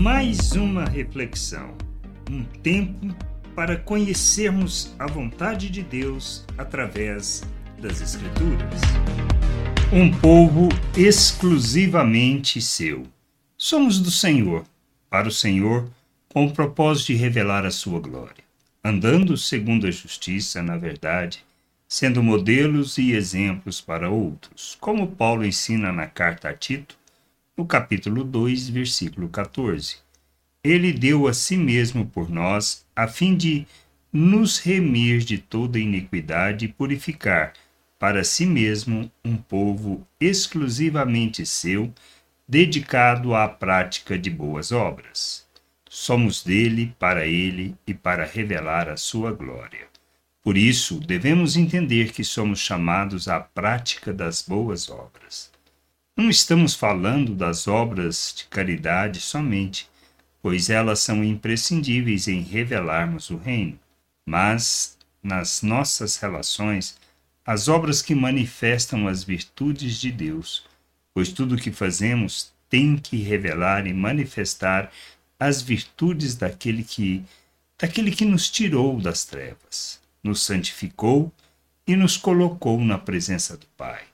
Mais uma reflexão, um tempo para conhecermos a vontade de Deus através das Escrituras. Um povo exclusivamente seu. Somos do Senhor, para o Senhor, com o propósito de revelar a sua glória, andando segundo a justiça, na verdade, sendo modelos e exemplos para outros, como Paulo ensina na carta a Tito, no capítulo 2, versículo 14. Ele deu a si mesmo por nós, a fim de nos remir de toda iniquidade e purificar para si mesmo um povo exclusivamente seu, dedicado à prática de boas obras. Somos dele, para ele e para revelar a sua glória. Por isso, devemos entender que somos chamados à prática das boas obras. Não estamos falando das obras de caridade somente, pois elas são imprescindíveis em revelarmos o Reino, mas nas nossas relações, as obras que manifestam as virtudes de Deus, pois tudo o que fazemos tem que revelar e manifestar as virtudes daquele que daquele que nos tirou das trevas nos santificou e nos colocou na presença do Pai,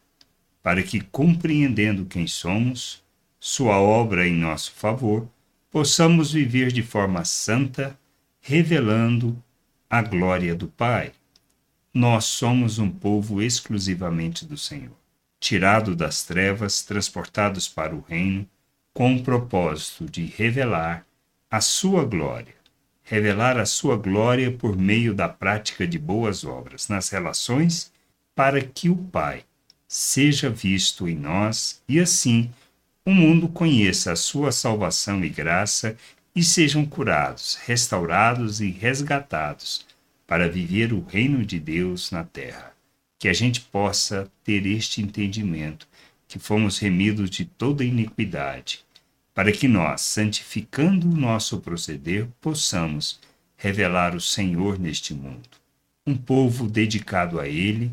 para que, compreendendo quem somos, Sua obra em nosso favor, possamos viver de forma santa, revelando a glória do Pai. Nós somos um povo exclusivamente do Senhor, tirado das trevas, transportados para o reino, com o propósito de revelar a Sua glória revelar a sua glória por meio da prática de boas obras nas relações, para que o Pai seja visto em nós e assim o mundo conheça a sua salvação e graça e sejam curados, restaurados e resgatados para viver o reino de Deus na terra. Que a gente possa ter este entendimento, que fomos remidos de toda iniquidade para que nós, santificando o nosso proceder, possamos revelar o Senhor neste mundo. Um povo dedicado a Ele,